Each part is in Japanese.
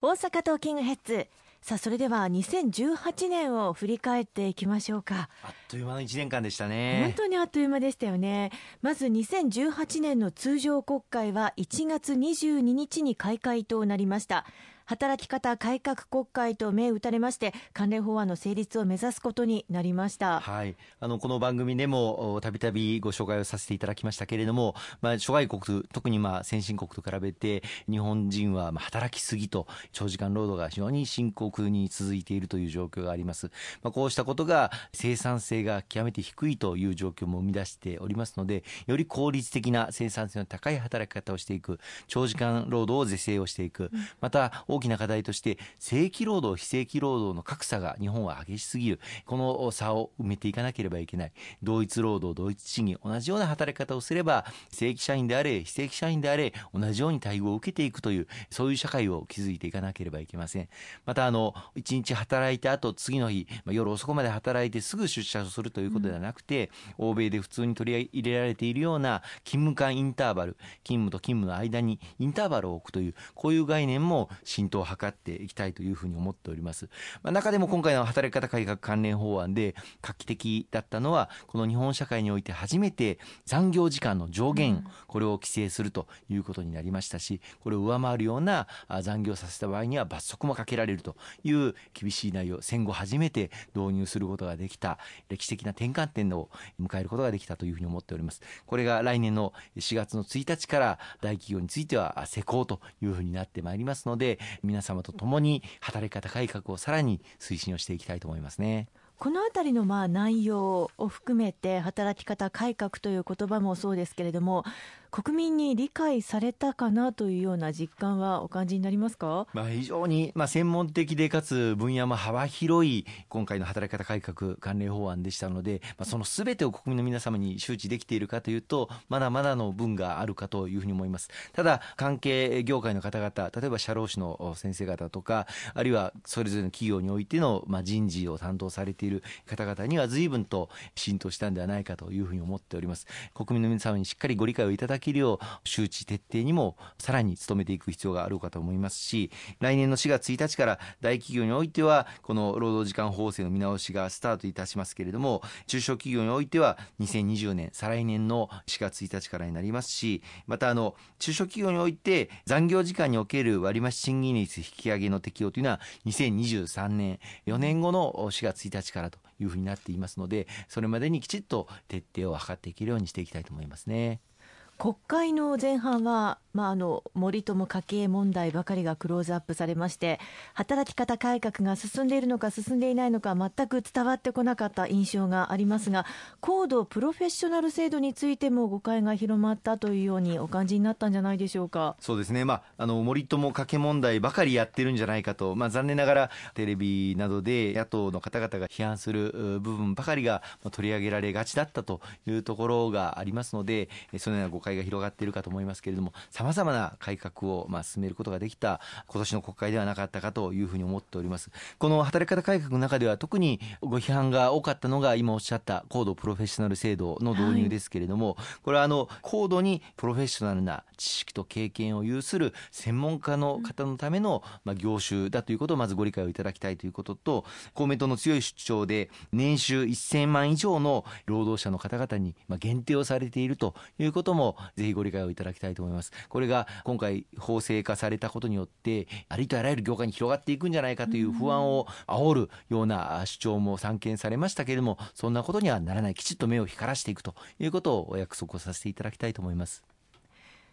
大阪トーキングヘッズ。さあそれでは2018年を振り返っていきましょうか。あっという間の1年間でしたね。本当にあっという間でしたよね。まず2018年の通常国会は1月22日に開会となりました働き方改革国会と銘打たれまして関連法案の成立を目指すことになりました、はい、あのこの番組でもたびたびご紹介をさせていただきましたけれども、まあ、諸外国特にまあ先進国と比べて日本人はまあ働きすぎと長時間労働が非常に深刻に続いているという状況があります、まあ、こうしたことが生産性が極めて低いという状況も生み出しておりますのでより効率的な生産性の高い働き方をしていく長時間労働を是正をしていく、また大きな課題として正規労働非正規労働の格差が日本は激しすぎる。この差を埋めていかなければいけない。同一労働同一賃金同じような働き方をすれば正規社員であれ非正規社員であれ同じように待遇を受けていくというそういう社会を築いていかなければいけません。またあの1日働いた後次の日、まあ、夜遅くまで働いてすぐ出社するということではなくて、うん、欧米で普通に取り入れられているような勤務間インターバル勤務と勤務の間にインターバルを置くというこういう概念も浸透を図っていきたいというふうに思っております。まあ、中でも今回の働き方改革関連法案で画期的だったのはこの日本社会において初めて残業時間の上限、これを規制するということになりましたしこれを上回るような残業させた場合には罰則もかけられるという厳しい内容戦後初めて導入することができた歴史的な転換点を迎えることができたというふうに思っておりますこれが来年の4月の1日から大企業については施行というふうになってまいりますので皆様と共に働き方改革をさらに推進をしていきたいと思いますね。このあたりのまあ内容を含めて働き方改革という言葉もそうですけれども国民に理解されたかなというような実感はお感じになりますか、まあ、非常に、まあ、専門的でかつ分野も幅広い今回の働き方改革関連法案でしたので、まあ、そのすべてを国民の皆様に周知できているかというとまだまだの分があるかというふうに思います。ただ関係業界の方々例えば社労士の先生方とかあるいはそれぞれの企業においての、まあ、人事を担当されている方々には随分と浸透したんではないかというふうに思っております。国民の皆様にしっかりご理解をいただきるよう周知徹底にもさらに努めていく必要があるかと思いますし来年の4月1日から大企業においてはこの労働時間法制の見直しがスタートいたしますけれども中小企業においては2020年再来年の4月1日からになりますしまたあの中小企業において残業時間における割増賃金率引き上げの適用というのは2023年4年後の4月1日からというふうになっていますのでそれまでにきちっと徹底を図っていけるようにしていきたいと思いますね。国会の前半はまあ、あの森友家計問題ばかりがクローズアップされまして働き方改革が進んでいるのか進んでいないのか全く伝わってこなかった印象がありますが高度プロフェッショナル制度についても誤解が広まったというようにお感じになったんじゃないでしょうか。そうですね、まあ、あの森友家計問題ばかりやってるんじゃないかと、まあ、残念ながらテレビなどで野党の方々が批判する部分ばかりが取り上げられがちだったというところがありますのでそのような誤解が広がっているかと思いますけれどもさまざまな改革をまあ進めることができた今年の国会ではなかったかというふうに思っております。この働き方改革の中では特にご批判が多かったのが今おっしゃった高度プロフェッショナル制度の導入ですけれども、はい、これはあの高度にプロフェッショナルな知識と経験を有する専門家の方のためのまあ業種だということをまずご理解をいただきたいということと公明党の強い主張で年収1000万以上の労働者の方々にまあ限定をされているということもぜひご理解をいただきたいと思います。これが今回法制化されたことによってありとあらゆる業界に広がっていくんじゃないかという不安を煽るような主張も散見されましたけれどもそんなことにはならないきちっと目を光らしていくということをお約束をさせていただきたいと思います。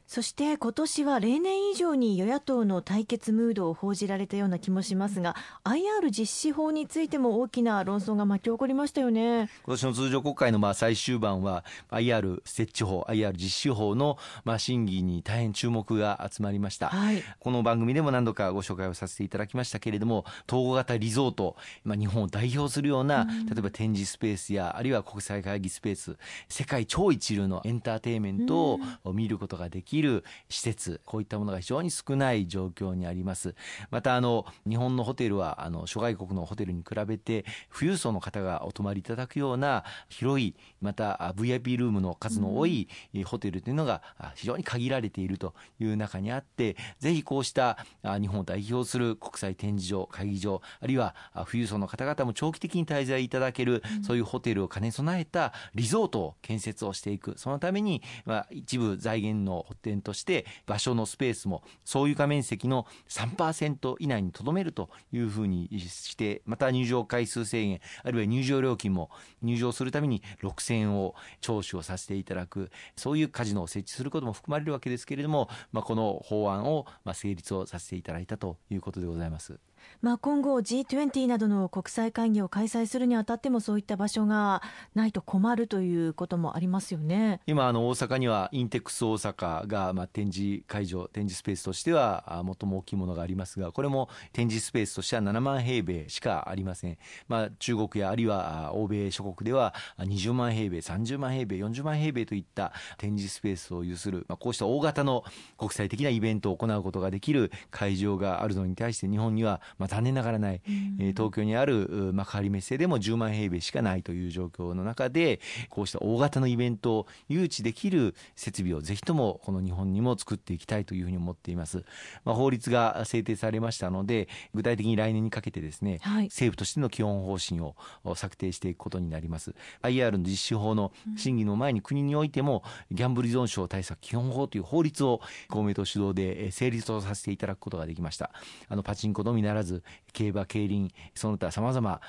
そして今年は例年以上に与野党の対決ムードを報じられたような気もしますが IR 実施法についても大きな論争が巻き起こりましたよね。今年の通常国会のまあ最終盤は IR 設置法 IR 実施法のまあ審議に大変注目が集まりました、はい、この番組でも何度かご紹介をさせていただきましたけれども統合型リゾート、まあ、日本を代表するような、うん、例えば展示スペースやあるいは国際会議スペース世界超一流のエンターテインメントを見ることができきる施設こういったものが非常に少ない状況にあります。またあの日本のホテルはあの諸外国のホテルに比べて富裕層の方がお泊まりいただくような広いまた VIP ルームの数の多いホテルというのが非常に限られているという中にあってぜひこうした日本を代表する国際展示場会議場あるいは富裕層の方々も長期的に滞在いただける、そういうホテルを兼ね備えたリゾートを建設をしていく。そのために、まあ、一部財源の点として場所のスペースも総床面積の3%以内にとどめるというふうにしてまた入場回数制限あるいは入場料金も入場するために6000円を徴収をさせていただくそういうカジノを設置することも含まれるわけですけれども、まあ、この法案を成立をさせていただいたということでございます。まあ、今後 G20 などの国際会議を開催するにあたってもそういった場所がないと困るということもありますよね。今あの大阪にはインテックス大阪がまあ展示会場展示スペースとしては最も大きいものがありますがこれも展示スペースとしては7万平米しかありません、まあ、中国やあるいは欧米諸国では20万平米30万平米40万平米といった展示スペースを有する、まあ、こうした大型の国際的なイベントを行うことができる会場があるのに対して日本にはまあ残念ながらない、うん、東京にある幕張メッセでも10万平米しかないという状況の中でこうした大型のイベントを誘致できる設備をぜひともこの日本にも作っていきたいというふうに思っています、まあ、法律が制定されましたので具体的に来年にかけてですね、はい、政府としての基本方針を策定していくことになります。IR の実施法の審議の前に国においてもギャンブル依存症対策基本法という法律を公明党主導で成立をさせていただくことができました。あのパチンコのみならず競馬競輪その他さまざま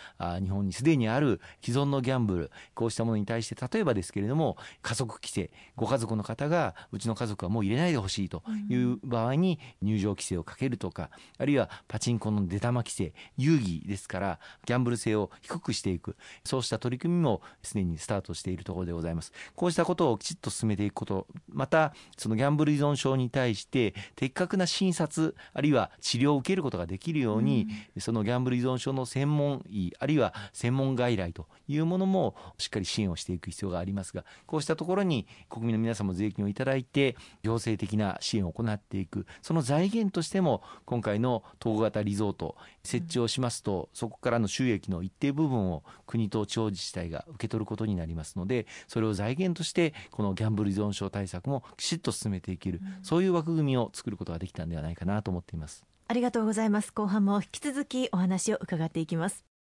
日本にすでにある既存のギャンブルこうしたものに対して例えばですけれども家族規制ご家族の方がうちの家族はもう入れないでほしいという場合に入場規制をかけるとかあるいはパチンコの出玉規制遊戯ですからギャンブル性を低くしていく。そうした取り組みもすでにスタートしているところでございます。こうしたことをきちっと進めていくことまたそのギャンブル依存症に対して的確な診察あるいは治療を受けることができるように、そのギャンブル依存症の専門医あるいは専門外来というものもしっかり支援をしていく必要がありますがこうしたところに国民の皆様税金をいただいて行政的な支援を行っていくその財源としても今回の統合型リゾート設置をしますとそこからの収益の一定部分を国と地方自治体が受け取ることになりますのでそれを財源としてこのギャンブル依存症対策もきちっと進めていける、そういう枠組みを作ることができたんではないかなと思っています。ありがとうございます。後半も引き続きお話を伺っていきます。